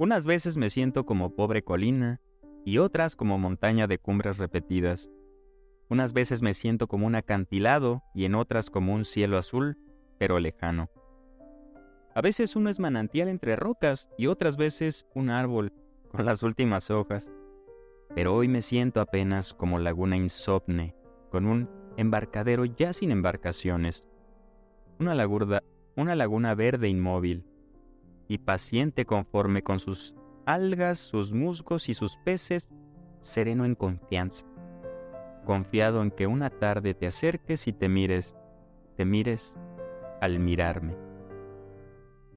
Unas veces me siento como pobre colina y otras como montaña de cumbres repetidas. Unas veces me siento como un acantilado y en otras como un cielo azul, pero lejano. A veces uno es manantial entre rocas y otras veces un árbol con las últimas hojas. Pero hoy me siento apenas como laguna insomne, con un embarcadero ya sin embarcaciones. Una una laguna verde inmóvil y paciente conforme con sus algas, sus musgos y sus peces, sereno en confianza confiado en que una tarde te acerques y te mires, te mires al mirarme.